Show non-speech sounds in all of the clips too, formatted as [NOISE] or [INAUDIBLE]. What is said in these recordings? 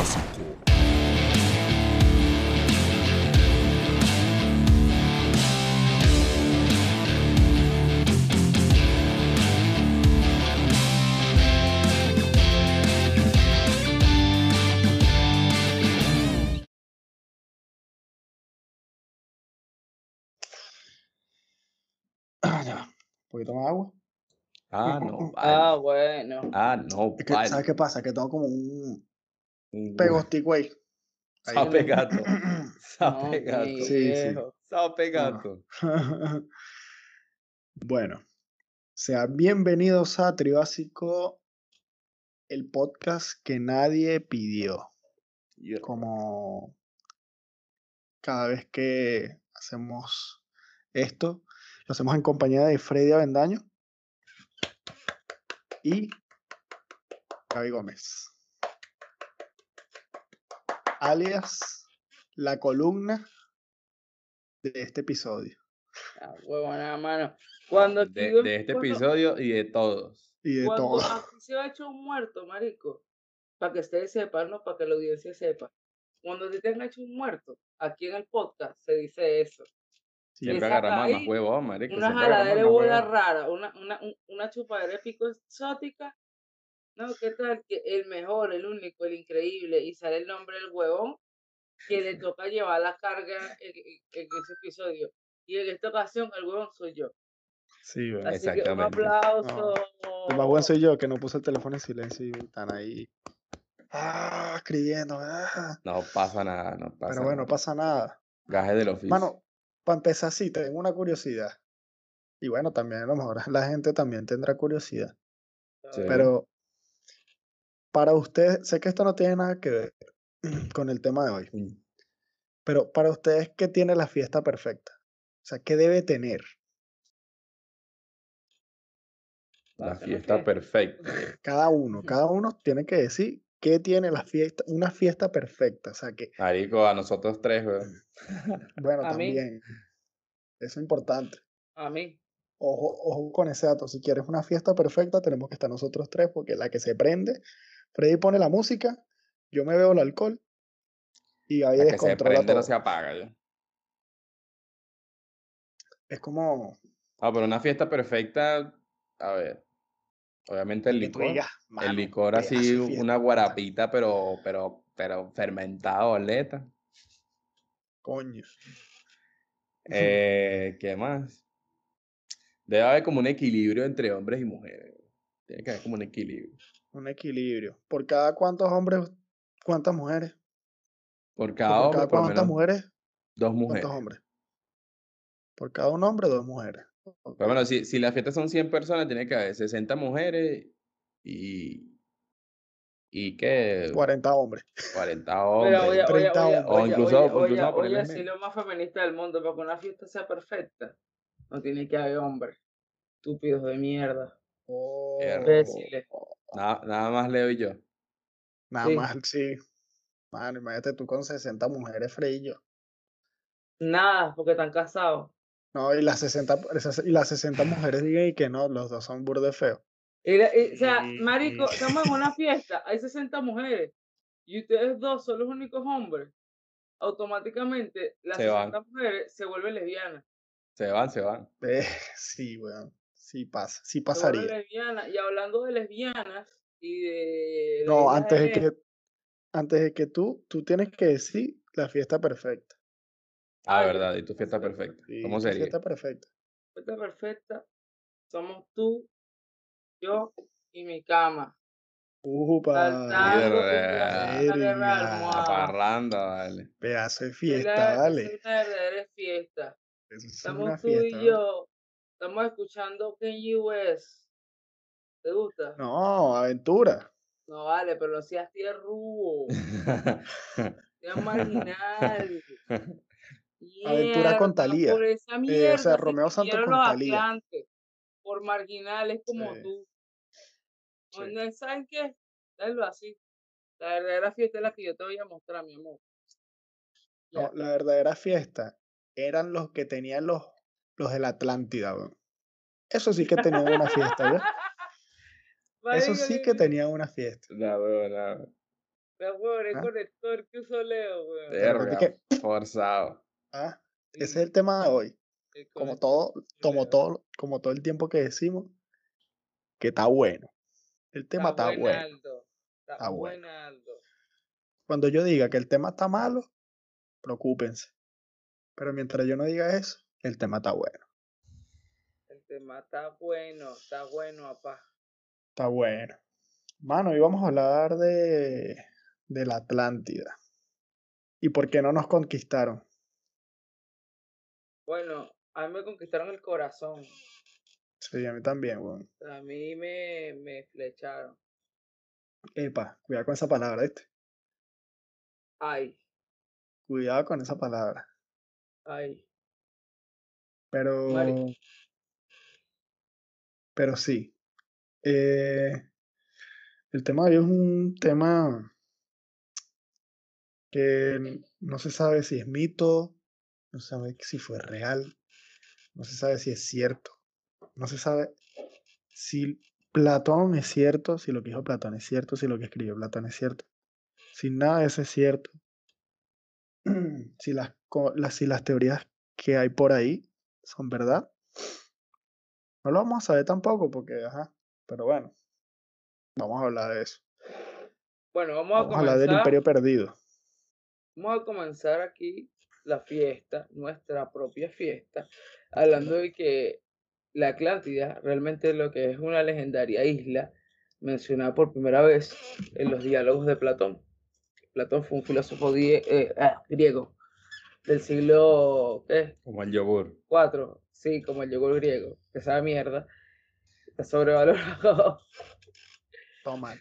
Triásico. Ah, ya. Un poquito más agua. Ah, [LAUGHS] no. Ah, bueno. Ah, no. Es que, vale. ¿Sabes qué pasa? Que tengo como un Ahí en Sape el- gato. [LAUGHS] Sape gato. Sí, No. [LAUGHS] bueno, sean bienvenidos a Tribásico, el podcast que nadie pidió. Como cada vez que hacemos esto, lo hacemos en compañía de Freddy Avendaño y Gaby Gómez. Alias la columna de este episodio. Ah, huevona, mano. Cuando aquí De, este cuando- episodio y de todos. Y de Cuando todo. aquí se ha hecho un muerto, marico, para que ustedes sepan, ¿no? Para que la audiencia sepa. Cuando te han hecho un muerto, aquí en el podcast se dice eso. Siempre agarramos más huevos, marico. Una jaladera de bola rara, una, una, un- una chupadera épico exótica. No, ¿qué tal? Que el mejor, el único, el increíble, y sale el nombre del huevón que le toca llevar la carga en, ese episodio. Y en esta ocasión el huevón soy yo. Sí, bueno. Así que un Exactamente. aplauso. El más buen soy yo, que no puse el teléfono en silencio y están ahí. Ah, escribiendo. ah. No pasa nada, no pasa Pero bueno, no pasa nada. Gajes del oficio. Mano, para empezar, sí, tengo una curiosidad. Y bueno, también a lo mejor la gente también tendrá curiosidad. Sí. Pero para ustedes, sé que esto no tiene nada que ver [CLEARS THROAT] con el tema de hoy. Mm. Pero para ustedes, ¿qué tiene la fiesta perfecta? O sea, ¿qué debe tener? La fiesta perfecta. [LAUGHS] Cada uno, cada uno tiene que decir qué tiene la fiesta, una fiesta perfecta. O sea, que, Marico, a nosotros tres, weón. [LAUGHS] bueno, A mí. también. Eso es importante. A mí. Ojo, ojo con ese dato. Si quieres una fiesta perfecta, tenemos que estar nosotros tres, porque la que se prende, Freddy pone la música, yo me veo el alcohol y ahí La que se descontrola prende no todo. se apaga, ya. Es como Ah, pero una fiesta perfecta, a ver. Obviamente el licor. digas, El "Mano, licor así, una perfecta". guarapita, pero, pero, pero fermentado, oleta. Coño. Eh, ¿qué más? Debe haber como un equilibrio entre hombres y mujeres. Tiene que haber como un equilibrio. Un equilibrio. ¿Por cada cuántos hombres, cuántas mujeres? Por ¿O cada por hombre, cada por cuántas menos mujeres? dos mujeres. ¿Cuántos hombres? Por cada un hombre, dos mujeres. Pero bueno, si, si la fiesta son 100 personas, tiene que haber 60 mujeres y. ¿Y qué? 40 hombres. 40 Pero [LAUGHS] hombres. oye, oye, 30 oye, hombres. O oye, incluso- oye, incluso a ponerle oye, si lo más feminista del mundo, para que una fiesta sea perfecta, no tiene que haber hombres. Estúpidos de mierda. Mierda. Imbéciles. Nada, nada más Leo y yo. Nada Sí. más, [LAUGHS] sí. Mano, imagínate tú con 60 mujeres, yo. Nada, porque están casados. No, y las 60, esas- y las 60 mujeres digan y que no, los dos son burde feos. O sea, marico, estamos en una [LAUGHS] fiesta, hay 60 mujeres y ustedes dos son los únicos hombres. Automáticamente las Se van. 60 mujeres se vuelven lesbianas. Se van, se van. Eh, [LAUGHS] sí, weón. Sí pasa, sí pasaría. Y hablando de lesbianas y de. No, antes de que, antes de que tú, tú tienes que decir la fiesta perfecta. Ah, verdad, y tu fiesta perfecta. Sí, ¿Cómo sería? Fiesta perfecta. fiesta perfecta somos tú, yo y mi cama. Upa, Saltando la parranda, vale. pedazo de Es fiesta, vale. Es una verdadera fiesta. Estamos tú fiesta. y yo. Estamos escuchando Kanye West. ¿Te gusta? No, aventura. No vale, pero no seas tierrubo. Seas marginal. Aventura con Thalía. Por esa Eh, mierda. o sea, se Romeo Santos con. Atlantes Por marginales como Sí. tú. Sí. ¿Saben qué? Dale así. La verdadera fiesta es la que yo te voy a mostrar, mi amor. No, la verdadera fiesta eran los que tenían los, los de la Atlántida, weón. Eso sí que tenían una fiesta, ¿ya? [LAUGHS] Eso sí que tenían una fiesta. No, weón, no. La pobre ¿Ah? conector que usó Leo, weón. Verga, que- forzado. Ah, ese es el tema de hoy. El Como todo, como todo, como todo el tiempo que decimos, que está bueno. El tema está bueno. Está, Está bueno. Cuando yo diga que el tema está malo, preocúpense. Pero mientras yo no diga eso, el tema está bueno. El tema está bueno, está bueno, papá. Está bueno. Mano, hoy vamos a hablar de, de la Atlántida. ¿Y por qué no nos conquistaron? Bueno, a mí me conquistaron el corazón. Sí, a mí también, weón. A mí me, me flecharon. Epa, cuidado con esa palabra, ¿viste? Ay, Cuidado con esa palabra. ay. Pero, pero sí. Eh, el tema de hoy es un tema que no se sabe si es mito, no se sabe si fue real, no se sabe si es cierto, no se sabe si Platón es cierto, si lo que dijo Platón es cierto, si lo que escribió Platón es cierto, si nada de eso es cierto, [CLEARS THROAT] si las, si las teorías que hay por ahí son verdad. No lo vamos a saber tampoco porque, ajá, pero bueno, vamos a hablar de eso. Bueno, vamos a a hablar del comenzar. imperio perdido. Vamos a comenzar aquí la fiesta, nuestra propia fiesta, hablando de que la Atlántida realmente lo que es una legendaria isla mencionada por primera vez en los diálogos de Platón. Platón fue un filósofo die- eh, ah, griego del siglo ¿qué? Como el yogur. 4, sí, como el yogur griego, que sabe mierda, está sobrevalorado. [LAUGHS] Toma.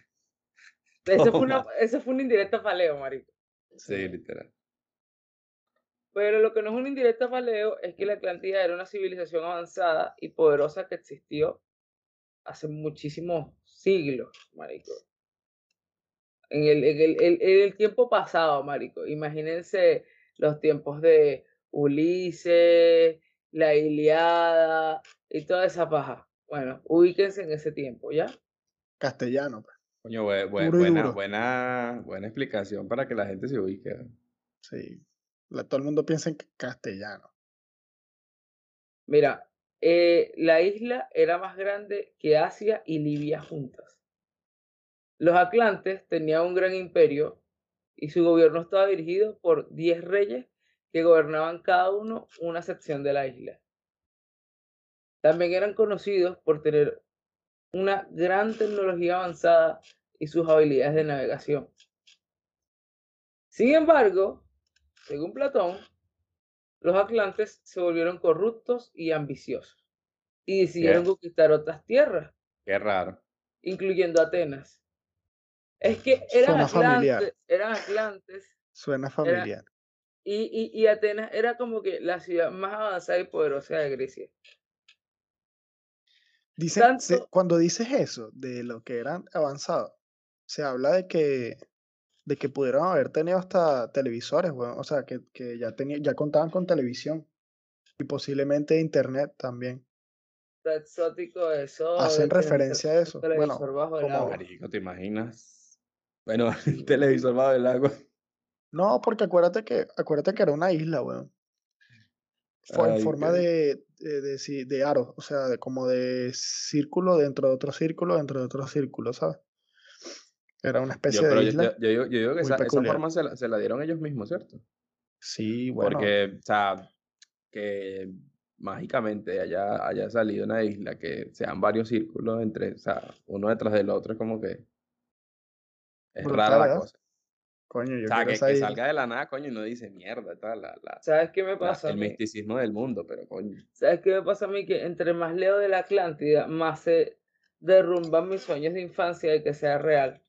Ese fue una, ese fue una indirecta paleo, marico. Sí, literal. Pero lo que no es una indirecta para Leo es que la Atlántida era una civilización avanzada y poderosa que existió hace muchísimos siglos, marico. En el, en el, el- en el tiempo pasado, marico. Imagínense los tiempos de Ulises, la Iliada y toda esa paja. Bueno, ubíquense en ese tiempo, ¿ya? Castellano. pues. Coño, y buena, buena, buena explicación para que la gente se ubique. Sí. La- todo el mundo piensa en que castellano. Mira, eh, la isla era más grande que Asia y Libia juntas. Los atlantes tenían un gran imperio y su gobierno estaba dirigido por 10 reyes que gobernaban cada uno una sección de la isla. También eran conocidos por tener una gran tecnología avanzada y sus habilidades de navegación. Sin embargo, según Platón, los atlantes se volvieron corruptos y ambiciosos y decidieron conquistar otras tierras, Qué raro. incluyendo Atenas. Es que eran Suena familiar. atlantes, eran atlantes Suena familiar. y, y, y Atenas era como que la ciudad más avanzada y poderosa de Grecia. Dice, se- tanto- cuando dices eso, de lo que eran avanzados, se habla de que, de que pudieron haber tenido hasta televisores, weón, O sea, que, que ya, tenía, ya contaban con televisión. Y posiblemente internet también. Está exótico eso. Hacen referencia a eso. Bueno, televisor bajo el como- agua. Marico, ¿te imaginas? Bueno, [LAUGHS] el televisor bajo el agua. No, porque acuérdate que, acuérdate que era una isla, weón. Fue en forma de, de, de, de aro, o sea, de, como de círculo dentro de otro círculo, dentro de otro círculo, ¿sabes? Era una especie de isla. yo- yo digo, yo digo que esa, esa forma se la, se la dieron ellos mismos, ¿cierto? Sí, bueno, Porque, o sea, que mágicamente haya, haya salido una isla que sean varios círculos entre, o sea, uno detrás del otro, es como que es Brutal, rara la ¿verdad? cosa. coño, yo O sea, que, salga de la nada, coño, y no dice mierda, tal, la, la, ¿Sabes qué me la- pasa? a el misticismo del mundo, pero coño. ¿Sabes qué me pasa a mí? Que entre más leo de la Atlántida, más se derrumban mis sueños de infancia de que sea real.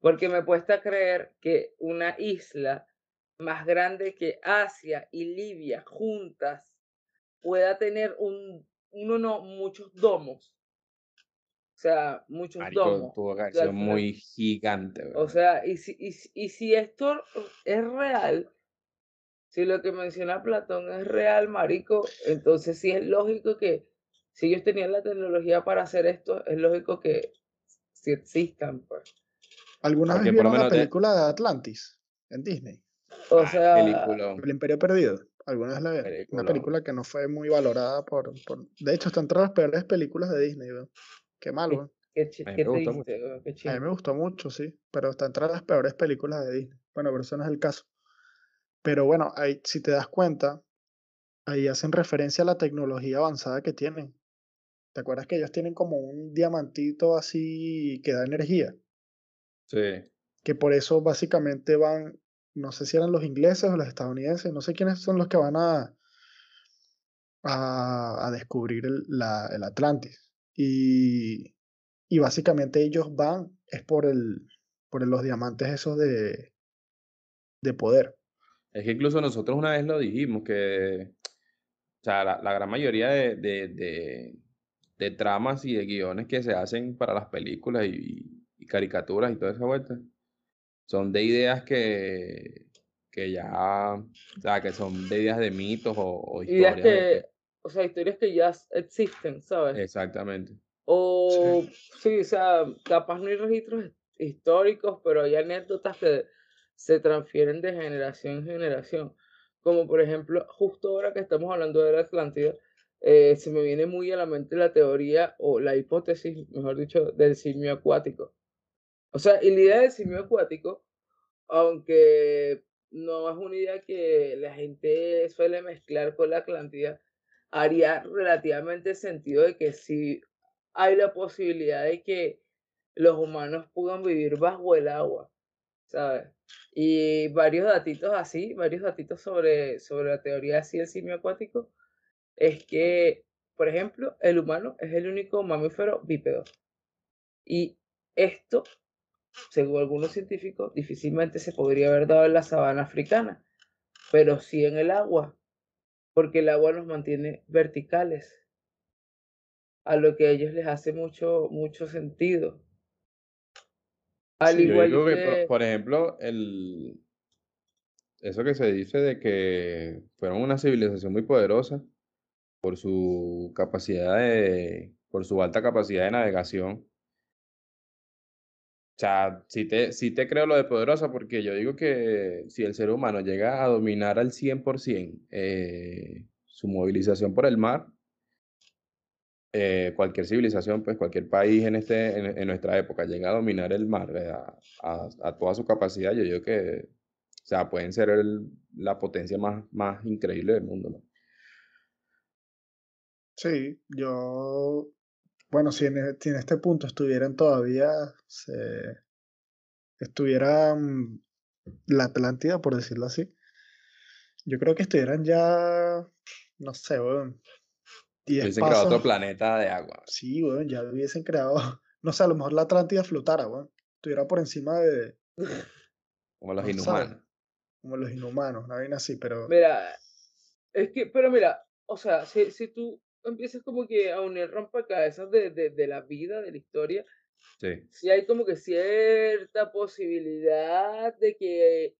Porque me cuesta creer que una isla más grande que Asia y Libia juntas pueda tener un, uno no, muchos domos. O sea, muchos Marico, domos. tuvo que final- muy gigante, O weón. sea, y si, y, si- y si esto es real, si lo que menciona Platón es real, marico, entonces sí es lógico que si ellos tenían la tecnología para hacer esto, es lógico que sí existan, pues. ¿Alguna vez Porque por lo vieron la película de Atlantis en Disney? O Ah, sea. El Imperio Perdido. ¿Alguna vez la vieron? Una película que no fue muy valorada por, por- De hecho, está entre las peores películas de Disney, weón. Qué mal, weón. qué, chi- A mí qué me gustó mucho. triste, qué A mí me gustó mucho, sí, pero está entre las peores películas de Disney. Bueno, pero eso no es el caso. Pero bueno, ahí, si te das cuenta, ahí hacen referencia a la tecnología avanzada que tienen. ¿Te acuerdas que ellos tienen como un diamantito así que da energía? Sí. Que por eso básicamente van, no sé si eran los ingleses o los estadounidenses, no sé quiénes son los que van a, a, a descubrir el, la- el Atlantis. Y, y básicamente ellos van, es por el, por los diamantes esos de, de poder. Es que incluso nosotros una vez lo dijimos, que o sea, la, la gran mayoría de, de, de- de tramas y de guiones que se hacen para las películas y, y caricaturas y toda esa vuelta son de ideas que, que ya, o sea, que son de ideas de mitos o, historias. que, o sea, historias que ya existen, ¿sabes? Exactamente. O sí, o sea, capaz no hay registros his- históricos, pero hay anécdotas que se transfieren de generación en generación. Como por ejemplo, justo ahora que estamos hablando de la Atlántida, eh, se me viene muy a la mente la teoría o la hipótesis, mejor dicho, del simio acuático. O sea, y la idea del simio acuático, aunque no es una idea que la gente suele mezclar con la Atlántida, haría relativamente sentido de que sí hay la posibilidad de que los humanos puedan vivir bajo el agua, ¿sabes? Y varios datitos así, varios datitos sobre, sobre la teoría así del simio acuático, es que, por ejemplo, el humano es el único mamífero bípedo. Y esto, según algunos científicos, difícilmente se podría haber dado en la sabana africana, pero sí en el agua, porque el agua nos mantiene verticales, a lo que a ellos les hace mucho, mucho sentido. Al Sí, yo igual digo que, por- que, por ejemplo, el, eso que se dice de que fueron una civilización muy poderosa por su capacidad de, por su alta capacidad de navegación. O sea, sí te, sí te creo lo de poderosa porque yo digo que si el ser humano llega a dominar al 100% eh, su movilización por el mar, eh, cualquier civilización, pues cualquier país en, este, en, nuestra época llega a dominar el mar eh, a, a- toda su capacidad, yo digo que, o sea, pueden ser la potencia más, más increíble del mundo, ¿no? Sí, yo, bueno, si en, e- si en este punto estuvieran todavía, se, estuvieran la Atlántida, por decirlo así, yo creo que estuvieran ya, no sé, weón, 10 Hubiesen creado otro pasos. planeta de agua. Sí, weón, ya hubiesen creado, [LAUGHS] no sé, a lo mejor la Atlántida flotara, weón, estuviera por encima de, Como los no inhumanos. como los inhumanos, una vaina así, pero mira, es que, pero mira, o sea, si, si tú empiezas como que a unir rompecabezas de, de, de la vida, de la historia, Sí. sí hay como que cierta posibilidad de que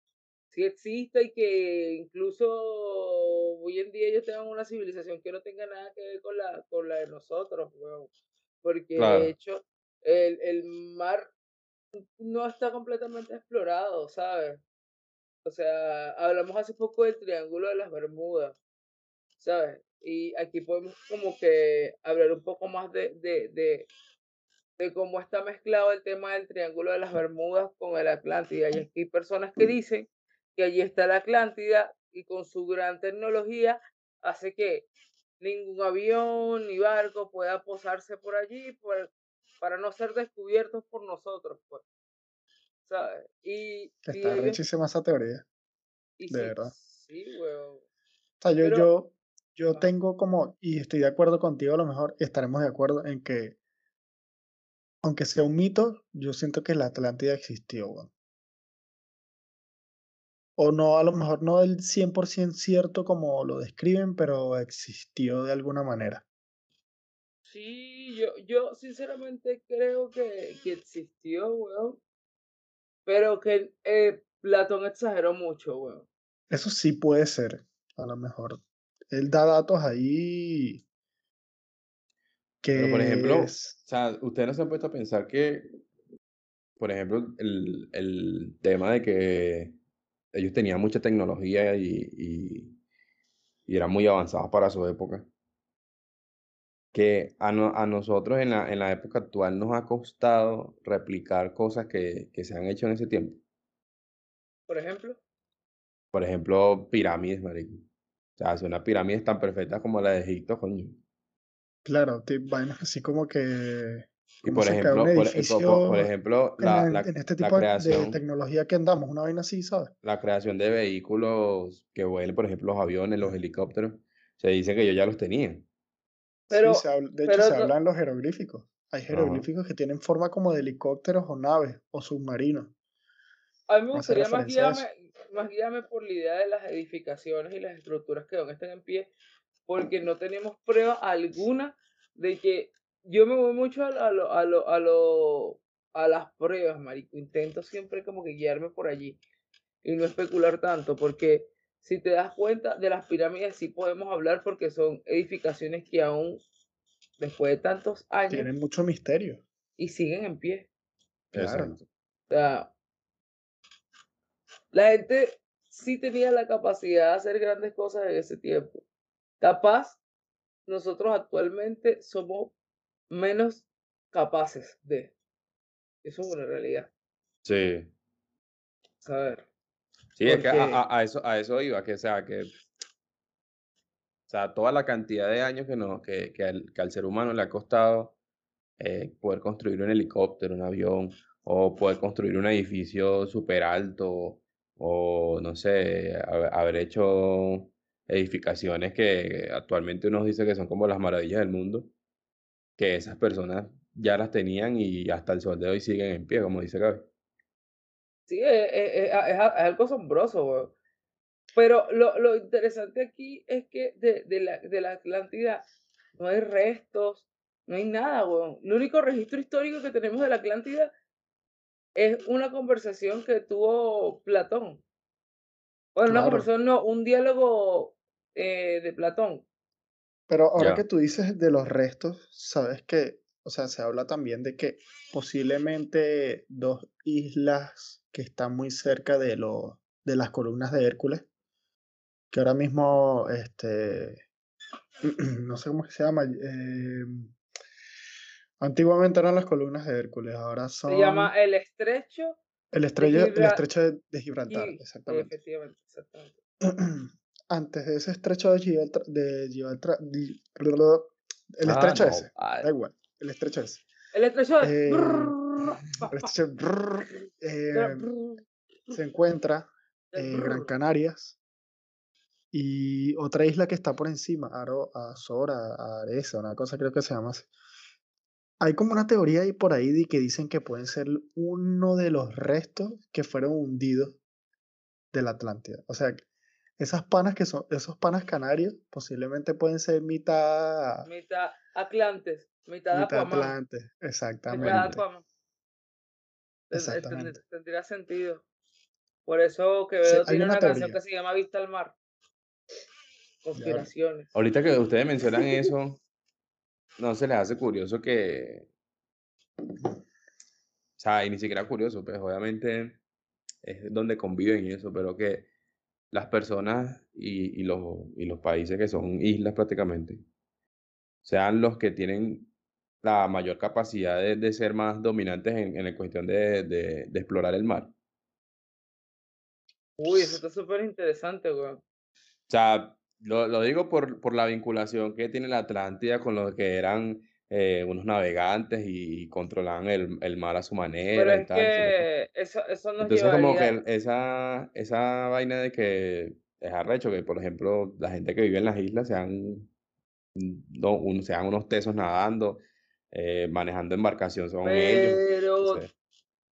sí exista y que incluso hoy en día ellos tengan una civilización que no tenga nada que ver con la, con la de nosotros, weón. Porque de hecho el, el mar no está completamente explorado, ¿sabes? O sea, hablamos hace poco del Triángulo de las Bermudas, ¿sabes? Y aquí podemos como que hablar un poco más de, de, de, de cómo está mezclado el tema del Triángulo de las Bermudas con el Atlántida. Y aquí hay personas que dicen que allí está la Atlántida y con su gran tecnología hace que ningún avión ni barco pueda posarse por allí por- para no ser descubiertos por nosotros, pues. ¿Sabes? Y está rechísima esa teoría, y de si, verdad. sí, weón. O sea, yo, Pero, yo, yo tengo como, y estoy de acuerdo contigo, a lo mejor estaremos de acuerdo en que, aunque sea un mito, yo siento que la Atlántida existió, weón. O no, a lo mejor no del 100% cierto como lo describen, pero existió de alguna manera. sí, yo, yo sinceramente creo que, que existió, weón. Pero que eh, Platón exageró mucho, weón. Eso sí puede ser, a lo mejor. Él da datos ahí Pero por ejemplo, que o sea, ustedes no se han puesto a pensar que por ejemplo, el, el tema de que ellos tenían mucha tecnología y, y, y eran muy avanzados para su época. Que a, no- a nosotros en la, en la época actual nos ha costado replicar cosas que, que se han hecho en ese tiempo. Por ejemplo. Por ejemplo, pirámides, marico. O sea, hacer una pirámide tan perfecta como la de Egipto, coño. Claro, vainas así como que. Y ¿Cómo por ejemplo, por, por- por- edificio por ejemplo, en, la, en- la, en este la tipo de creación, tecnología que andamos? Una vaina así, ¿sabes? la creación de vehículos que vuelen, por ejemplo, los aviones, los helicópteros, se dice que ellos ya los tenían. Pero, Sí, se habla- de hecho pero se no- habla en los jeroglíficos. Hay jeroglíficos que tienen forma como de helicópteros o naves o submarinos. a mí me hace gustaría más guiarme, más guiarme por la idea de las edificaciones y las estructuras que aún están en pie, porque no tenemos prueba alguna de que yo me voy mucho a, lo- a, lo, a, lo, a, lo- a las pruebas, marico. Intento siempre como que guiarme por allí y no especular tanto, porque si te das cuenta de las pirámides sí podemos hablar porque son edificaciones que aún después de tantos años Tienen mucho misterio. y siguen en pie. Claro. Exacto. O sea, la gente sí tenía la capacidad de hacer grandes cosas en ese tiempo. Capaz, nosotros actualmente somos menos capaces de. Eso es una realidad. Sí. Saber. Sí, es que a, a- a eso, a eso iba, que o sea, que, o sea, toda la cantidad de años que, no, que, que, al, que al ser humano le ha costado eh, poder construir un helicóptero, un avión, o poder construir un edificio súper alto, o no sé, haber, hecho edificaciones que actualmente uno dice que son como las maravillas del mundo, que esas personas ya las tenían y hasta el sol de hoy siguen en pie, como dice Gaby. Sí, es, es- es- es a- es algo asombroso, weón. Pero lo, lo interesante aquí es que de, de la, de la Atlántida no hay restos, no hay nada, weón. El único registro histórico que tenemos de la Atlántida es una conversación que tuvo Platón. Bueno, una conversación, no, un diálogo eh, de Platón. Pero ahora que tú dices de los restos, sabes que, o sea, se habla también de que posiblemente dos islas que están muy cerca de, lo, de las columnas de Hércules, que ahora mismo, este, [CLEARS THROAT] no sé cómo se llama, eh, antiguamente eran las columnas de Hércules, ahora son Se llama El Estrecho el, estrella, el Gibra- estrecho de, de Gibraltar, y- exactamente. Efectivamente, exactamente. [CLEARS THROAT] Antes de ese estrecho de Gibraltar, de Gibraltar, el Ah, estrecho no, ese, da igual, el estrecho ese. El Estrecho de... Eh, El estrecho, brrr, eh, se encuentra en Gran Canarias y otra isla que está por encima, Aro, Azora, Aresa, una cosa creo que se llama así. Hay como una teoría ahí por ahí de que dicen que pueden ser uno de los restos que fueron hundidos de la Atlántida. O sea, esas panas que son, esos panas canarios posiblemente pueden ser mitad, Mitad Atlantes, mitad mitad Aquaman. Atlante. mitad Exactamente. Exactamente. Tendría sentido. Por eso Sí, Quevedo hay tiene una una canción que se llama Vista al Mar. Conspiraciones. Ahorita que ustedes mencionan eso, no se les hace curioso que, o sea, y ni siquiera curioso, pues obviamente es donde conviven y eso, pero que las personas y, y los, y los países que son islas prácticamente sean los que tienen la mayor capacidad de, de ser más dominantes en, en la cuestión de, de, de explorar el mar. Uy, eso está súper interesante, weón. O sea, lo, lo digo por, por la vinculación que tiene la Atlántida con los que eran eh, unos navegantes y, controlaban el, el mar a su manera Pero y es tal. entonces, que eso, eso nos Entonces, como que llevaría... esa, esa vaina de que es arrecho, que por ejemplo la gente que vive en las islas sean, no, un- sean unos tesos nadando, eh, manejando embarcación son ellos. Pero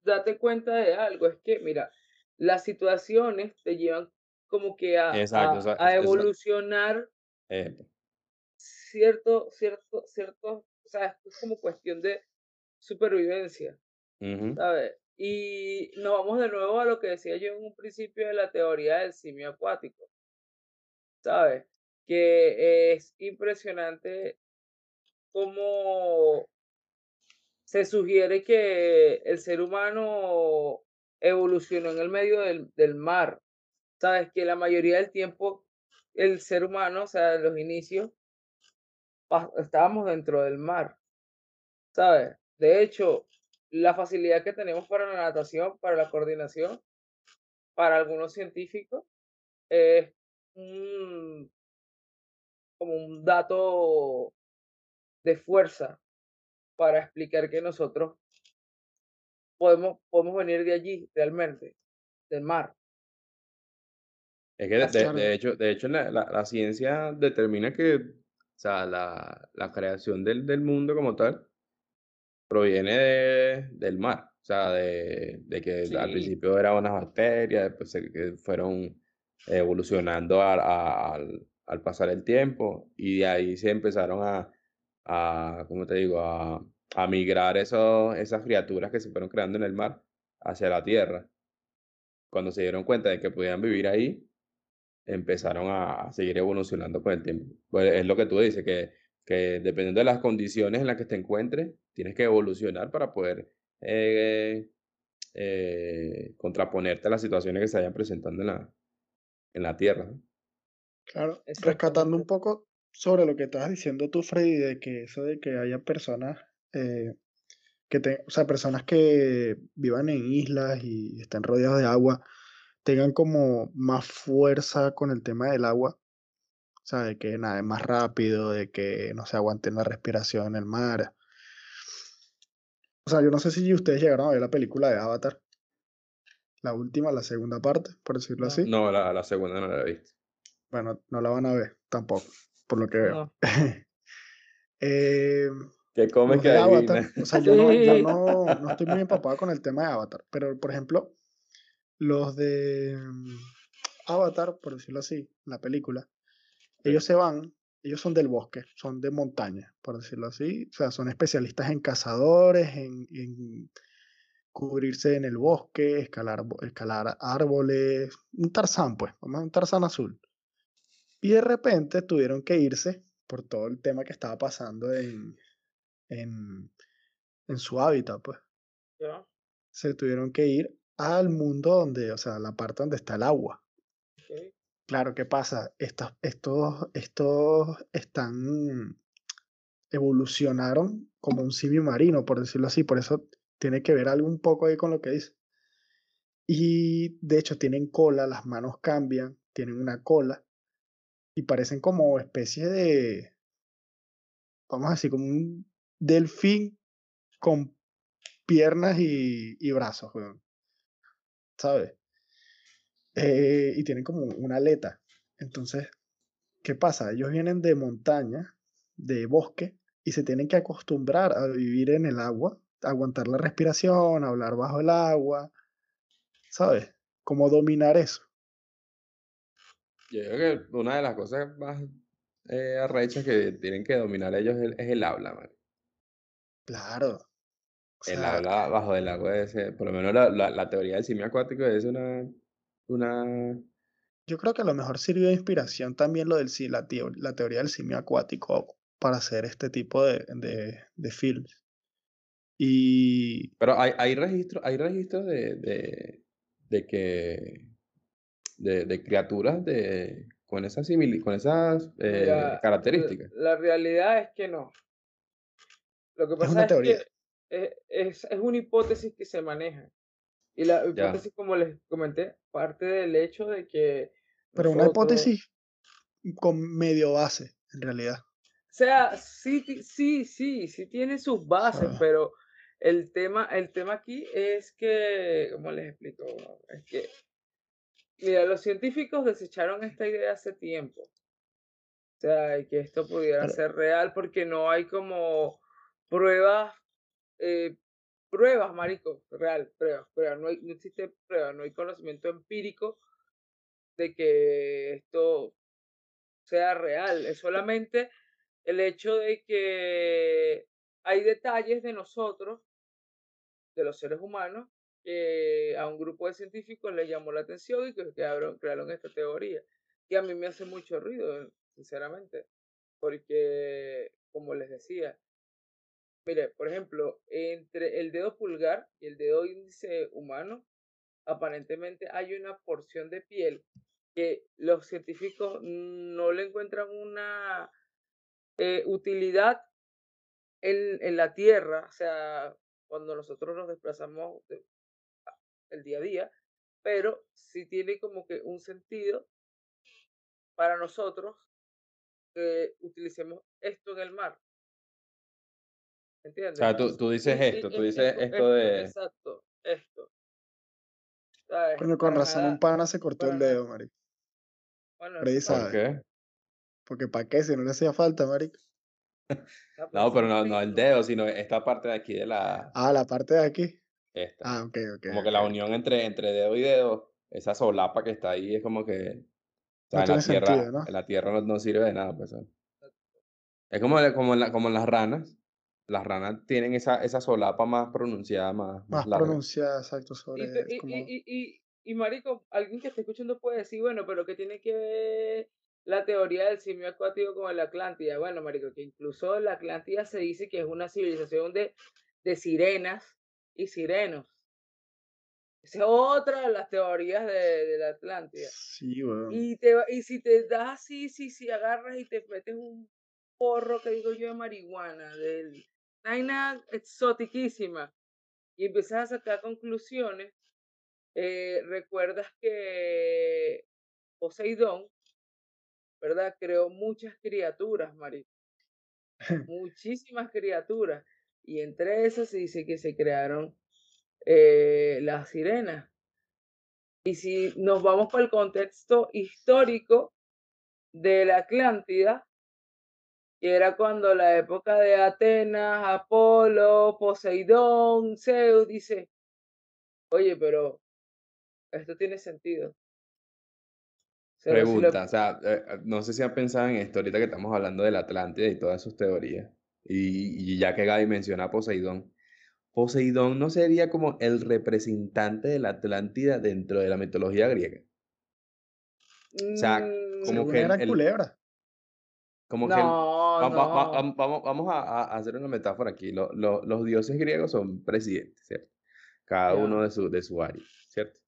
date cuenta de algo, es que, mira, las situaciones te llevan como que a, Exacto, a- o sea, a eso- evolucionar eh, cierto, cierto, cierto, o sea, es como cuestión de supervivencia, ¿sabes? Y nos vamos de nuevo a lo que decía yo en un principio de la teoría del simio acuático, ¿sabes? Que es impresionante cómo se sugiere que el ser humano evolucionó en el medio del, del mar. Sabes que la mayoría del tiempo el ser humano, o sea, en los inicios, estábamos dentro del mar, ¿sabes? De hecho, la facilidad que tenemos para la natación, para la coordinación, para algunos científicos, es un- como un dato de fuerza para explicar que nosotros podemos, podemos venir de allí realmente, del mar. Es que de, de- claro. de hecho, de hecho la, la- la ciencia determina que, o sea, la, la creación del, del mundo como tal proviene de- del mar. O sea, de, de que al principio eran unas bacterias, después se, que fueron evolucionando a- a- al, al pasar el tiempo y de ahí se empezaron a, a ¿cómo te digo?, a, a migrar esos, esas criaturas que se fueron creando en el mar hacia la tierra. Cuando se dieron cuenta de que podían vivir ahí, empezaron a seguir evolucionando con el tiempo. Pues es lo que tú dices, que, que dependiendo de las condiciones en las que te encuentres, tienes que evolucionar para poder eh, eh, contraponerte a las situaciones que se vayan presentando en la, en la Tierra. Claro, rescatando un poco sobre lo que estabas diciendo tú, Freddy, de que eso de que haya personas eh, que te, o sea, personas que vivan en islas y estén rodeados de agua, tengan como más fuerza con el tema del agua, o sea, de que naden más rápido, de que no se aguanten la respiración en el mar. O sea, yo no sé si ustedes llegaron a ver la película de Avatar, la última, la segunda parte, por decirlo No, así. No, la, la segunda no la he visto. Bueno, no la van a ver tampoco, por lo que veo. no. [LAUGHS] Eh, ¿Qué comes los que de Avatar, o sea, yo no, yo [LAUGHS] no, no estoy muy empapado con el tema de Avatar, pero por ejemplo, los de mm, Avatar, por decirlo así, la película, ellos se van, ellos son del bosque, son de montaña, por decirlo así, o sea, son especialistas en cazadores, en, en cubrirse en el bosque, escalar, escalar árboles, un Tarzán, pues, vamos a un Tarzán azul. Y de repente tuvieron que irse por todo el tema que estaba pasando en, en, en su hábitat, pues. Se tuvieron que ir al mundo donde, o sea, la parte donde está el agua. Claro, ¿qué pasa? Estos, estos, estos están, evolucionaron como un simio marino, por decirlo así, por eso tiene que ver algo un poco ahí con lo que dice. Y de hecho tienen cola, las manos cambian, tienen una cola y parecen como especie de, vamos a decir, como un delfín con piernas y, y brazos, weón, ¿sabes? Eh, y tienen como una aleta. Entonces, ¿qué pasa? Ellos vienen de montaña, de bosque, y se tienen que acostumbrar a vivir en el agua, a aguantar la respiración, a hablar bajo el agua, ¿sabes? Cómo dominar eso. Yo creo que una de las cosas más eh, arrechas que tienen que dominar ellos es el, es el habla, man. Claro. O El sea, habla bajo el agua ese, por lo menos la, la, la teoría del simio acuático es una, una yo creo que a lo mejor sirvió de inspiración también lo del, la, la teoría del simio acuático para hacer este tipo de, de, de films. Y Pero hay, hay registros, hay registros de, de, de que de, de criaturas de con esas simili- con esas eh, la, características. la realidad es que no. Lo que es pasa una es teoría. que es, es, es una hipótesis que se maneja. Y la Ya. hipótesis, como les comenté, parte del hecho de que Pero una hipótesis con medio base, en realidad. o sea, sí, sí, sí, sí tiene sus bases, sea, pero el tema, el tema aquí es que, ¿cómo les explico? Es que, mira, los científicos desecharon esta idea hace tiempo. O sea, que esto pudiera pero, ser real porque no hay como pruebas, eh, pruebas, marico, real, pruebas, pruebas. No, hay, no existe prueba, no hay conocimiento empírico de que esto sea real. Es solamente el hecho de que hay detalles de nosotros, de los seres humanos, que a un grupo de científicos les llamó la atención y que crearon, crearon esta teoría. Que a mí me hace mucho ruido, sinceramente, porque, como les decía, Mire, por ejemplo, entre el dedo pulgar y el dedo índice humano, aparentemente hay una porción de piel que los científicos no le encuentran una eh, utilidad en, en, la Tierra, o sea, cuando nosotros nos desplazamos el día a día, pero sí tiene como que un sentido para nosotros que utilicemos esto en el mar. ¿Entiendes? O sea, tú, tú dices esto, tú dices esto, de... Exacto, esto. Bueno, con razón un pana se cortó el dedo, marico. Bueno, Freddy ¿Por qué? Porque para qué, si no le hacía falta, marico. ah, [LAUGHS] No, pero no, no el dedo, sino esta parte de aquí de la... Ah, la parte de aquí. Esta. Ah, ok, ok. como que la unión entre, entre dedo y dedo, esa solapa que está ahí es como que... O sea, No en la tierra, sentido, ¿no? en la tierra no, no sirve de nada, pues. Es como, como, en la- como en las ranas. Las ranas tienen esa, esa solapa más pronunciada, más, más pronunciada, exacto, Y, sobre y, como... y, y, y, y, marico, alguien que esté escuchando puede decir, bueno, pero ¿qué tiene que ver la teoría del simio acuático con la Atlántida? Bueno, marico, que incluso la Atlántida se dice que es una civilización de, de sirenas y sirenos. Esa es otra de las teorías de, de la Atlántida. Sí, weón. Y, te, va- y si te das así, si, si agarras y te metes un porro que digo yo de marihuana, de vaina exotiquísima, y empiezas a sacar conclusiones, eh, recuerdas que Poseidón, ¿verdad? Creó muchas criaturas, marico. [LAUGHS] Muchísimas criaturas. Y entre esas se dice que se crearon eh, las sirenas. Y si nos vamos para el contexto histórico de la Atlántida, que era cuando la época de Atenas, Apolo, Poseidón, Zeus, dice, oye, pero esto tiene sentido. Pero si lo- Pregunta, o sea, eh, eh, no sé si han pensado en esto ahorita que estamos hablando de la Atlántida y todas sus teorías. Y, y ya que Gaby menciona a Poseidón, Poseidón no sería como el representante de la Atlántida dentro de la mitología griega. O sea, Mm, como Según que era el- culebra. Como que el- no, va- va- vamos, vamos a, a hacer una metáfora aquí. Lo- lo- los dioses griegos son presidentes, ¿cierto? Cada Ya. uno de su, de su área, ¿cierto?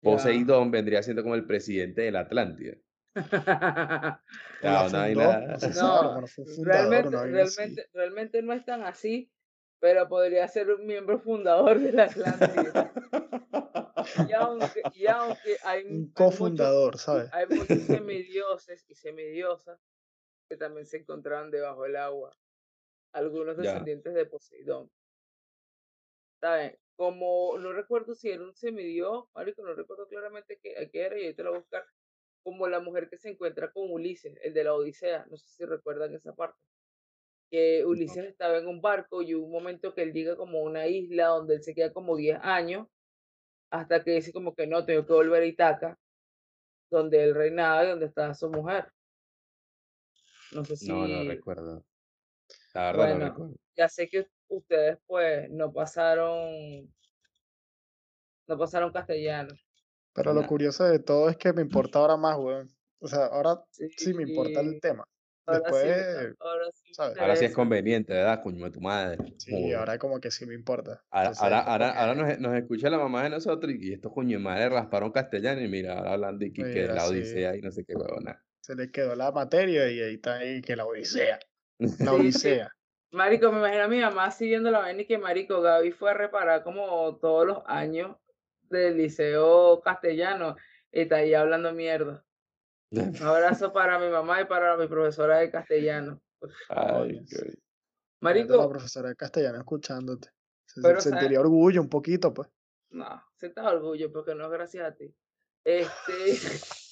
Poseidón vendría siendo como el presidente de la Atlántida. [LAUGHS] No [LAUGHS] No, realmente, realmente, realmente no es tan así, pero podría ser un miembro fundador de la Atlántida. Y aunque, y aunque hay, [LAUGHS] Un hay muchos, cofundador, ¿sabes? hay muchos semidioses y semidiosas que también se encontraban debajo del agua, algunos Ya. descendientes de Poseidón. ¿Saben? Como no recuerdo si era un semidios, marico, no recuerdo claramente qué, qué era, y ahí te lo voy a buscar, como la mujer que se encuentra con Ulises, el de la Odisea, no sé si recuerdan esa parte. Que Ulises estaba en un barco y hubo un momento que él llega como a una isla donde él se queda como 10 años, hasta que dice como que no, tengo que volver a Itaca, donde él reinaba y donde estaba su mujer. No sé si... No, no recuerdo. La verdad no Bueno, recuerdo. ya sé que ustedes pues no pasaron, no pasaron castellano. Pero lo curioso de todo es que me [LAUGHS] importa ahora más, weón. O sea, ahora sí me importa el tema. ahora sí, me- Después, ahora sí. Ahora sí es conveniente, ¿verdad? Coño de tu madre. sí, Joder. ahora como que sí me importa. Ahora, Entonces, ahora, ahora, que, ahora nos, nos escucha la mamá de nosotros y, estos coño de madre rasparon castellano y mira, ahora hablando y que, que Mira, la sí. odisea y no sé qué huevona. Se le quedó la materia y ahí está ahí que la odisea. [LAUGHS] La odisea. Marico, me imagino a mi mamá siguiendo la vaina y que Marico Gaby fue a reparar como todos los años del liceo castellano y está ahí hablando mierda. Un abrazo [LAUGHS] para mi mamá y para mi profesora de castellano. Ay, Coño, qué- Imagínate la Marico, profesora de castellano escuchándote. Se, Pero, se ¿sabes? sentiría orgullo un poquito, pues. no, sientas orgullo porque no es gracias a ti. Este. [LAUGHS]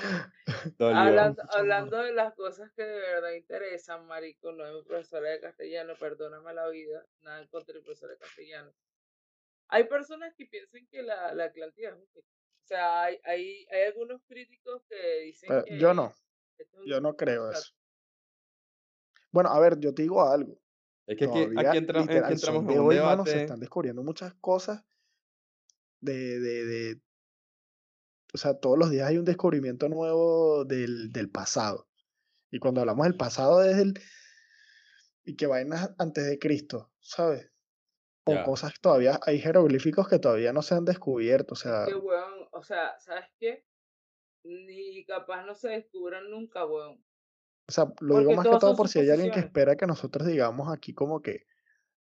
[LAUGHS] hablando, hablando de las cosas que de verdad interesan, Marico, no es mi profesora de castellano, perdóname la vida, nada en contra de mi profesora de castellano. Hay personas que piensan que la, la Atlántida es un. O sea, hay, hay, hay algunos críticos que dicen Pero que yo no, es yo no creo eso. Bueno, a ver, yo te digo algo. Es que aquí, Todavía, aquí, entra- literal, entramos en un hoy, mano, se están descubriendo muchas cosas de, de, de, o sea, todos los días hay un descubrimiento nuevo del, del pasado. Y cuando hablamos del pasado es el, y que vainas antes de Cristo, ¿sabes? O cosas todavía, hay jeroglíficos que todavía no se han descubierto, o sea, Que weón, o sea, ¿sabes qué? Ni capaz no se descubran nunca, weón. o sea, lo digo más que todo por si hay alguien que espera que nosotros digamos aquí como que,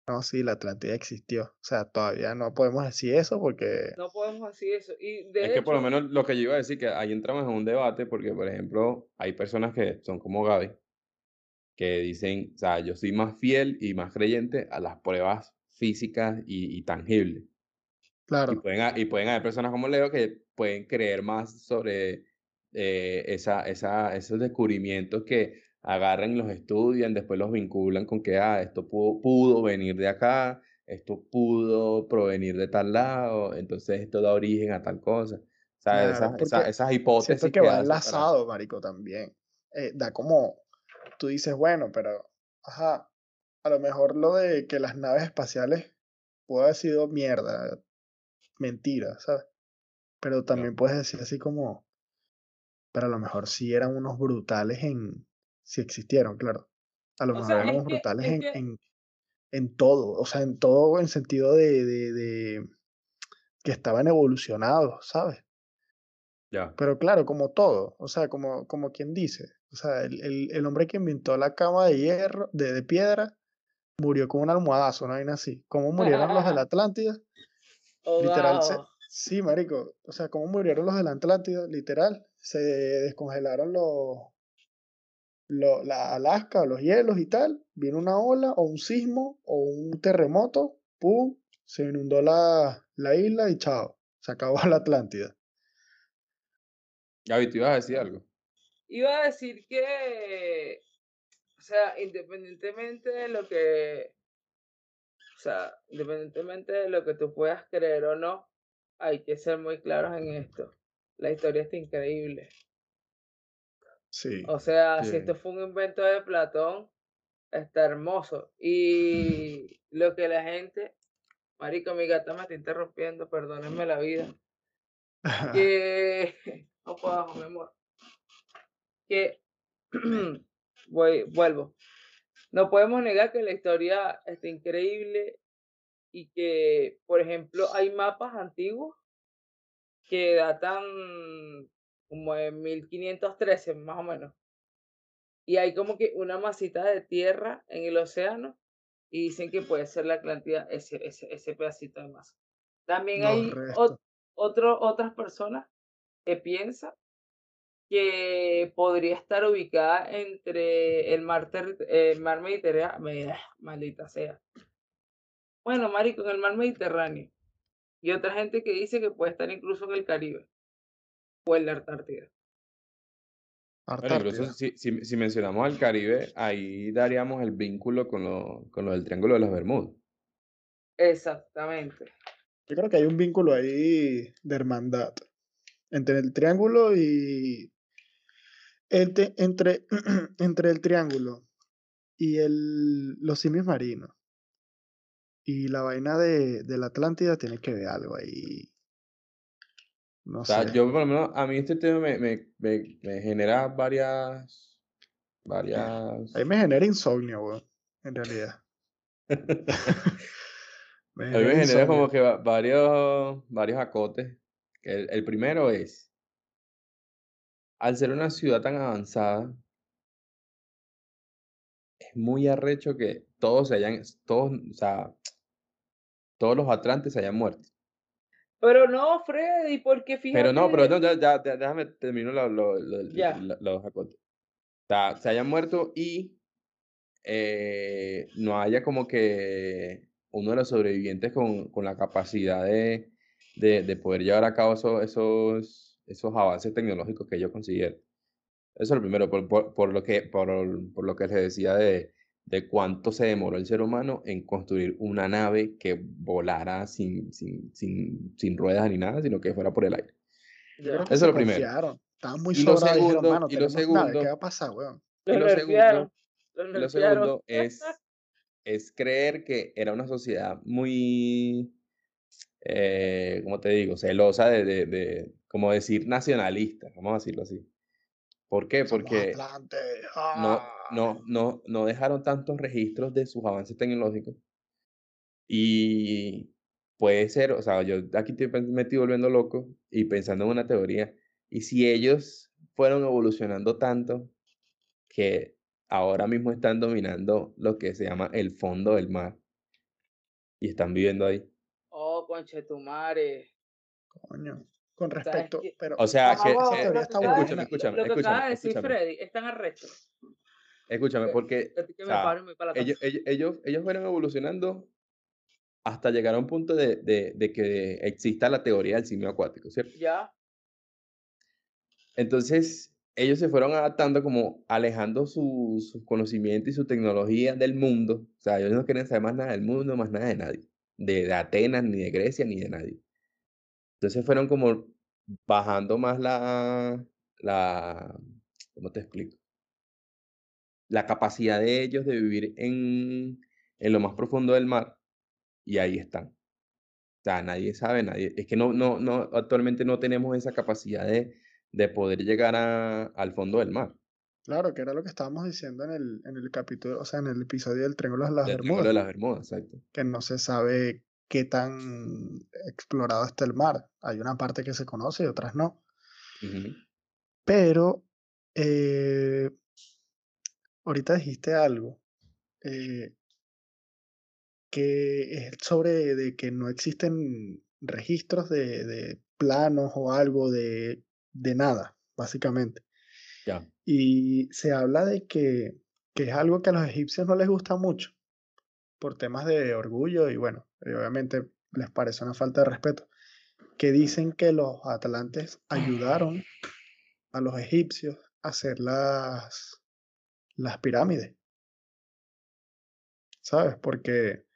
no, sí, la Atlántida existió. O sea, todavía no podemos decir eso porque, No podemos decir eso. Y de Es que por lo menos lo que yo iba a decir, que ahí entramos en un debate, porque, por ejemplo, hay personas que son como Gaby, que dicen, o sea, yo soy más fiel y más creyente a las pruebas físicas y, y tangibles. Y claro, pueden, ha- y pueden haber personas como Leo que pueden creer más sobre eh, esa, esa, esos descubrimientos que agarran, los estudian, después los vinculan con que ah, esto pudo, pudo venir de acá, esto pudo provenir de tal lado, entonces esto da origen a tal cosa. O sea, claro, esas, porque esas, esas hipótesis siento que va para- enlazado, marico, también. Eh, da como, tú dices, bueno, pero, ajá, a lo mejor lo de que las naves espaciales puede haber sido mierda, mentira, ¿sabes? Pero también puedes decir así como, pero a lo mejor sí eran unos brutales en, si existieron, claro. A lo O mejor sea, que- brutales es en, que- en, en todo, o sea, en todo en sentido de, de, de que estaban evolucionados, ¿sabes? Ya. Pero claro, como todo, o sea, como, como quien dice, o sea, el, el, el hombre que inventó la cama de hierro, de, de piedra, murió con un almohadazo, una vaina así. ¿Cómo murieron los de la [LAUGHS] Atlántida? oh, Literal, se- sí, marico, o sea, ¿cómo murieron los de la Atlántida? Literal, se descongelaron los, lo- la Alaska, los hielos y tal, vino una ola o un sismo o un terremoto, pum, se inundó la, la isla y chao, se acabó [LAUGHS] la Atlántida. Gaby, ¿te ibas a decir algo? Iba a decir que, o sea, independientemente de lo que, o sea, independientemente de lo que tú puedas creer o no, hay que ser muy claros en esto. La historia está increíble. Sí. O sea, si esto fue un invento de Platón, está hermoso. [LAUGHS] Y lo que la gente, marico, mi gata me está interrumpiendo, perdónenme la vida. [LAUGHS] que [LAUGHS] no puedo, mi amor. Que [CLEARS THROAT] voy, vuelvo. No podemos negar que la historia está increíble y que, por ejemplo, hay mapas antiguos que datan como de 1513, más o menos. Y hay como que una masita de tierra en el océano y dicen que puede ser la Atlántida ese, ese, ese pedacito de masa. También hay ot- otro, otras personas que piensan que podría estar ubicada entre el mar, terri- el mar Mediterráneo, maldita sea. Bueno, marico, en el mar Mediterráneo. Y otra gente que dice que puede estar incluso en el Caribe o en la Antártida. Bueno, incluso si, si, si mencionamos al Caribe, ahí daríamos el vínculo con lo, con lo del Triángulo de las Bermudas. Exactamente. Yo creo que hay un vínculo ahí de hermandad entre el triángulo y entre, entre, [CLEARS THROAT] entre el triángulo y el, los simios marinos. Y la vaina de, de la Atlántida tiene que ver algo ahí. No O sea, sé. yo por lo menos, a mí este tema me, me, me, me genera varias, varias... Ahí me genera insomnio, weón, en realidad. [LAUGHS] Me A mí me genera como que va- varios, varios acotes. El, el primero es, al ser una ciudad tan avanzada, es muy arrecho que todos se hayan, todos, o sea, todos los atlantes se hayan muerto. Pero no, Freddy, porque fíjate. Pero no, pero no, ya, ya, ya, déjame terminar lo- lo- lo- lo- los acotes. O sea, se hayan muerto y eh, no haya como que uno de los sobrevivientes con, con la capacidad de, de, de poder llevar a cabo esos, esos, esos avances tecnológicos que ellos consiguieron. Eso es lo primero, por, por, por lo, que, por, por lo que les decía de, de cuánto se demoró el ser humano en construir una nave que volara sin, sin, sin, sin ruedas ni nada, sino que fuera por el aire. Eso es lo primero. Estaban muy Y lo sobrados. Dijeron, segundo- y lo nave. segundo- ¿Qué va a pasar, weón? Y lo segundo, y lo segundo es, es creer que era una sociedad muy, eh, ¿cómo te digo? Celosa de, de, de, como decir, nacionalista, vamos a decirlo así. ¿Por qué? Somos Porque no, ¡Ah! no, no, no dejaron tantos registros de sus avances tecnológicos. Y puede ser, o sea, yo aquí estoy pen- metido volviendo loco y pensando en una teoría. Y si ellos fueron evolucionando tanto que ahora mismo están dominando lo que se llama el fondo del mar y están viviendo ahí. Oh, conchetumare. Coño. Con ¿Sabes respecto, pero O sea, que, acaba buena. escúchame, decir- escúchame, Lo que acaba escúchame, de decir escúchame. Freddy es tan arrecho. escúchame, porque Que, que o me sea, ellos, ellos, ellos, ellos fueron evolucionando hasta llegar a un punto de, de, de que exista la teoría del simio acuático, ¿cierto? Ya. Entonces, ellos se fueron adaptando como alejando su, sus conocimientos y su tecnología del mundo. O sea, ellos no quieren saber más nada del mundo, más nada de nadie. De, de Atenas, ni de Grecia, ni de nadie. Entonces fueron como bajando más la, la, ¿cómo te explico? La capacidad de ellos de vivir en, en lo más profundo del mar. Y ahí están. O sea, nadie sabe, nadie. Es que no, no, no, actualmente no tenemos esa capacidad de, de poder llegar a- al fondo del mar. Claro, que era lo que estábamos diciendo en qué tan explorado está el mar. Hay una parte que se conoce y otras no. Pero eh, ahorita dijiste algo eh, que es sobre de que no existen registros de, de planos o algo de, de nada, básicamente. Y se habla de que, que es algo que a los egipcios no les gusta mucho por temas de orgullo y bueno, obviamente les parece una falta de respeto, que dicen que los atlantes ayudaron a los egipcios a hacer las, las pirámides. ¿Sabes? Porque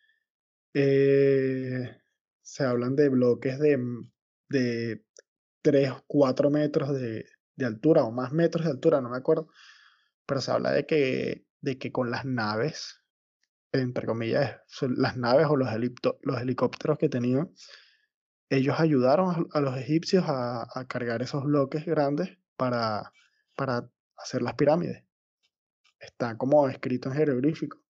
eh, se hablan de bloques de, m- de 3, 4 metros de, de altura o más metros de altura, no me acuerdo. Pero se habla de que, de que con las naves, entre comillas, las naves o los, los helicópteros que tenían, ellos ayudaron a, a los egipcios a, a cargar esos bloques grandes para, para hacer las pirámides. Está como escrito en jeroglífico.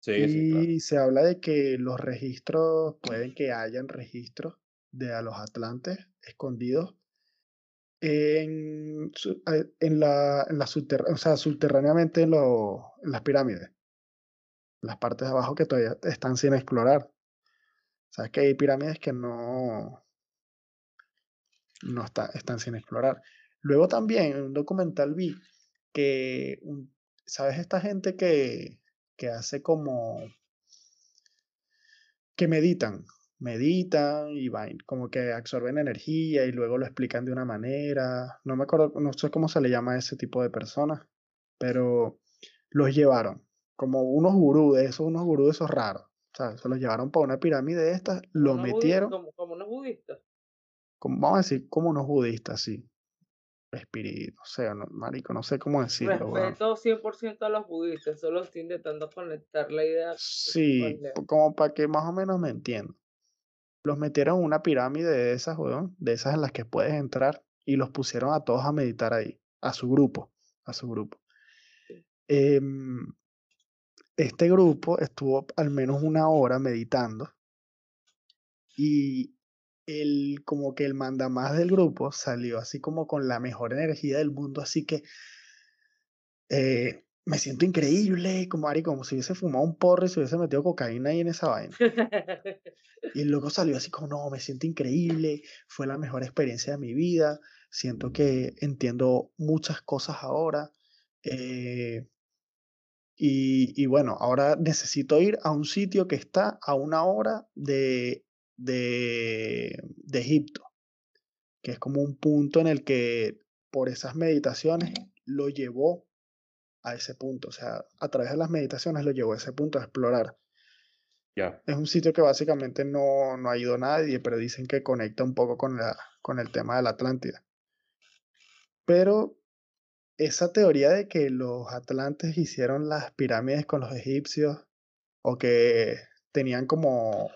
Sí, sí, claro. Y se habla de que los registros, pueden que hayan registros de a los atlantes escondidos en, en la, en la subterr- o sea, subterráneamente en, lo- en las pirámides. Las partes de abajo que todavía están sin explorar. Sabes que hay pirámides que no, no está- están sin explorar. Luego también en un documental vi que, ¿sabes? Esta gente que, que hace como, que meditan, meditan y van, como que absorben energía y luego lo explican de una manera. No me acuerdo, no sé cómo se le llama a ese tipo de personas, pero los llevaron, como unos gurús, de esos, unos gurús de esos raros. ¿sabes? Se los llevaron para una pirámide de estas, lo metieron, Como, como unos budistas. como, vamos a decir, como unos budistas, sí. Espíritu, no sé, no, marico, no sé cómo decirlo. Respeto 100% a los budistas. Solo estoy intentando conectar la idea. Sí, como para que más o menos me entiendan. Los metieron en una pirámide de esas, weón, de esas en las que puedes entrar, y los pusieron a todos a meditar ahí, a su grupo, a su grupo. Em, este grupo estuvo al menos una hora meditando, y el, como que el mandamás del grupo salió así como con la mejor energía del mundo, así que eh, me siento increíble, como Ari, como si hubiese fumado un porro y se hubiese metido cocaína ahí en esa vaina. Y el loco salió así como, no, me siento increíble, fue la mejor experiencia de mi vida, siento que entiendo muchas cosas ahora. eh, y, y bueno, ahora necesito ir a un sitio que está a una hora de, de, de Egipto, que es como un punto en el que por esas meditaciones lo llevó a ese punto, o sea, a través de las meditaciones lo llevó a ese punto a explorar. Ya. Es un sitio que básicamente no, no ha ido nadie, pero dicen que conecta un poco con, la, con el tema de la Atlántida. Pero esa teoría de que los atlantes hicieron las pirámides con los egipcios o que tenían como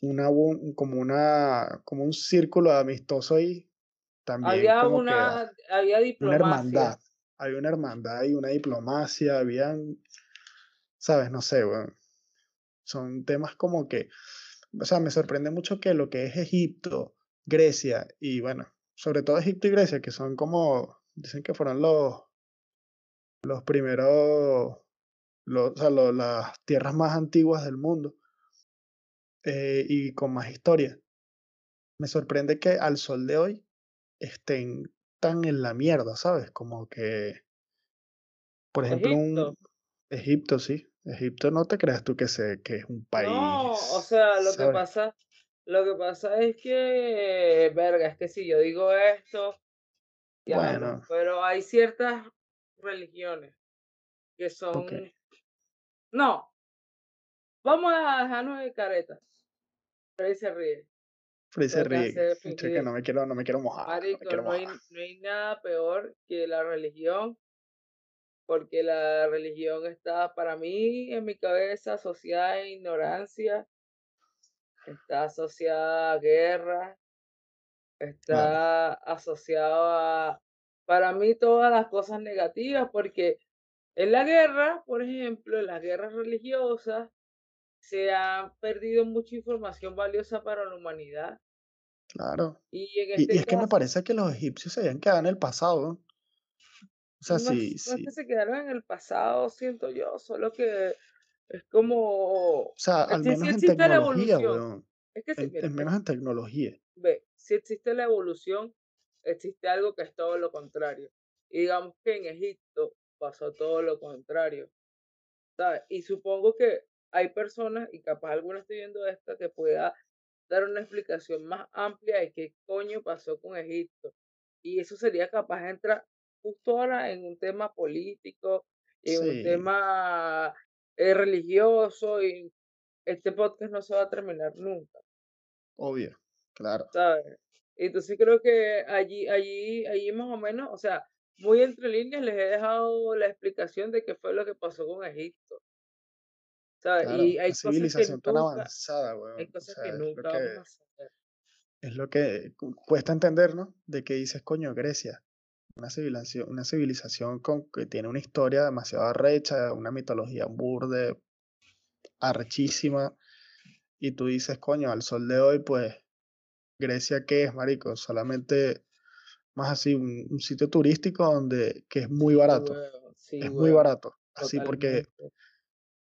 una, como una, como un círculo amistoso ahí, también Había como que a- una, había una diplomacia. hermandad, había una hermandad y una diplomacia, habían, sabes, no sé, weón, son temas como que, o sea, me sorprende mucho que lo que es Egipto, Grecia y bueno, sobre todo Egipto y Grecia, que son como, dicen que fueron los, los primeros, los, o sea, las tierras más antiguas del mundo eh, y con más historia. Me sorprende que al sol de hoy estén tan en la mierda, ¿sabes? Como que, por ejemplo, Egipto. un Egipto, sí. Egipto no te creas tú que, se, que es un país, No, o sea, lo que pasa, lo que pasa es que, verga, es que si yo digo esto, Bueno, pero hay ciertas religiones que son, no, vamos a dejarnos de caretas, ahí se ríe, Free se ríe. que no me quiero, no me quiero mojar, no me Marico, quiero no hay, mojar. no hay nada peor que la religión, porque la religión está para mí en mi cabeza asociada a ignorancia, está asociada a guerra, Está asociado a, para mí, todas las cosas negativas, porque en la guerra, por ejemplo, en las guerras religiosas, se ha perdido mucha información valiosa para la humanidad. claro. Y en Y, y este es que me parece que los egipcios se habían quedado en el pasado. O sea, no sí, no es que sí. se quedaron en el pasado, siento yo, solo que es como, O sea, al sí, sí menos en tecnología, weón. Es que sí, En, mira, en menos en tecnología. ve, si existe la evolución, existe algo que es todo lo contrario. Y digamos que en Egipto pasó todo lo contrario, ¿sabes? Y supongo que hay personas, y capaz alguna estoy viendo esta, que pueda dar una explicación más amplia de qué coño pasó con Egipto. Y eso sería capaz de entrar justo ahora en un tema político, en un tema eh, religioso, y este podcast no se va a terminar nunca. obvio, claro. ¿sabes? Entonces creo que allí, allí, allí más o menos, o sea, muy entre líneas les he dejado la explicación de qué fue lo que pasó con Egipto, ¿sabes? Claro, Y una hay cosas que civilización tan avanzada, hay weón. O cosas sea, que nunca vamos a saber. es lo que cu- cuesta entender, ¿no? De que dices, coño, Grecia, una civilización, una civilización con, que tiene una historia demasiado arrecha, una mitología burde, arrechísima, y tú dices, coño, al sol de hoy, pues, Grecia, ¿qué es, marico? Solamente más así, un, un sitio turístico donde, que es muy Sí, barato, sí, es muy barato, así porque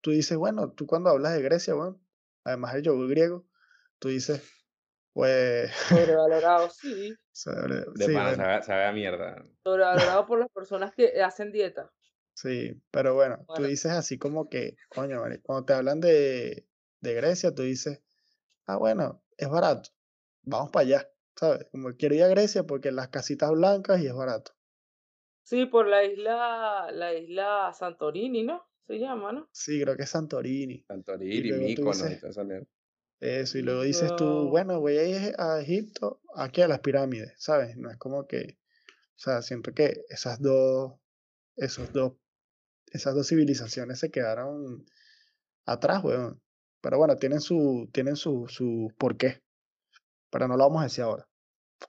tú dices, bueno, tú cuando hablas de Grecia, bueno, además del yogur griego, tú dices, pues, Sobrevalorado, sí, [LAUGHS] sobre- De sí, pana, bueno, sabe, sabe a mierda. sobrevalorado [LAUGHS] por las personas que hacen dieta. sí, pero bueno, tú Bueno, dices así como que, coño, marico, cuando te hablan de, de Grecia, tú dices, ah, bueno, es barato, vamos para allá, ¿sabes? Como quiero ir a Grecia porque las casitas blancas y es barato. sí, por la isla, la isla Santorini, ¿no? Se llama, ¿no? Sí, creo que es Santorini. Santorini, mierda. eso, y luego dices tú, bueno, voy a ir a Egipto, aquí a las pirámides, ¿sabes? No es como que, o sea, siento que esas dos, esos dos, esas dos civilizaciones se quedaron atrás, weón. Pero bueno, tienen su, tienen su, su porqué. Pero no lo vamos a decir ahora,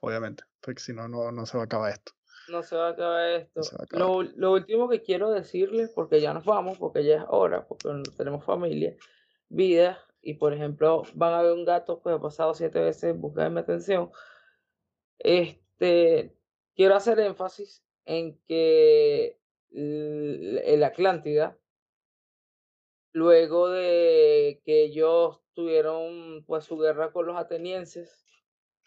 obviamente, porque si no, no, no se va a acabar esto. No se va a acabar esto. a acabar. Lo, lo último que quiero decirles, porque ya nos vamos, porque ya es hora, porque no tenemos familia, vida, y por ejemplo, van a ver un gato que ha pasado siete veces en busca de mi atención. Este, quiero hacer énfasis en que el Atlántida, luego de que ellos tuvieron pues su guerra con los atenienses,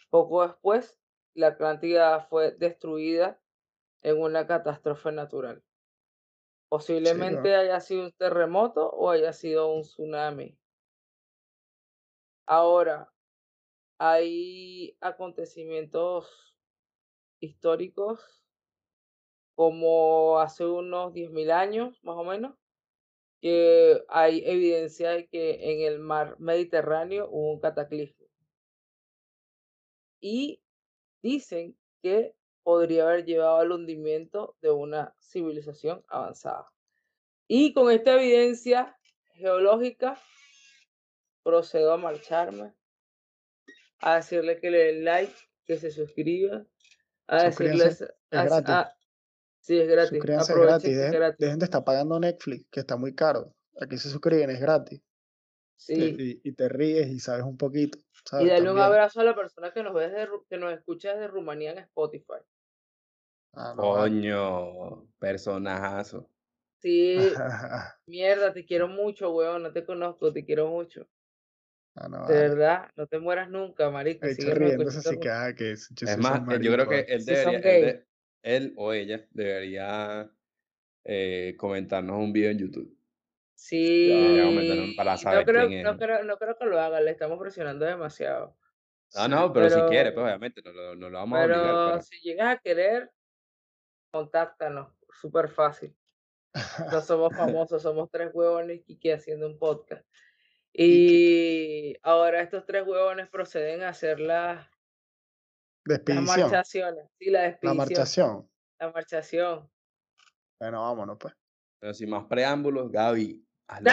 poco después, la Atlántida fue destruida en una catástrofe natural. Sí, Posiblemente haya sido un terremoto o haya sido un tsunami. Ahora, hay acontecimientos históricos como hace unos 10.000 años, más o menos, que hay evidencia de que en el mar Mediterráneo hubo un cataclismo. Y dicen que podría haber llevado al hundimiento de una civilización avanzada. Y con esta evidencia geológica, procedo a marcharme, a decirle que le den like, que se suscriban, a decirles. A- gratis. a- sí, es gratis. Suscríbanse, es Aprovechen gratis. es Dejen, gratis. dejen de estar pagando Netflix, que está muy caro. Aquí se suscriben, es gratis. Sí. Y, y te ríes y sabes un poquito. Y darle un abrazo a la persona que nos ve desde Ru- que nos escucha desde Rumanía en Spotify. Ah, no. Coño, personajazo. Sí, [LAUGHS] mierda, te quiero mucho, weón. No te conozco, te quiero mucho. Ah, no, De vale. verdad, no te mueras nunca, marico. El hecho riéndose así que, ah, que Es Jesús más, eh, yo creo que él debería, él, de- él o ella debería eh, comentarnos un video en YouTube. Sí, para no saber creo, quién no es. creo, no creo que lo haga, le estamos presionando demasiado. Ah, no, pero si quiere, pues obviamente, no, lo- no lo vamos a obligar, Pero si llegas a querer, contáctanos, súper fácil. No [LAUGHS] somos famosos, somos tres huevones Kiki haciendo un podcast. Y ahora estos tres huevones proceden a hacer las, las marchaciones. Sí, la La despedición. marchación. La marchación. Bueno, vámonos pues. pero sin más preámbulos, Gaby, haz la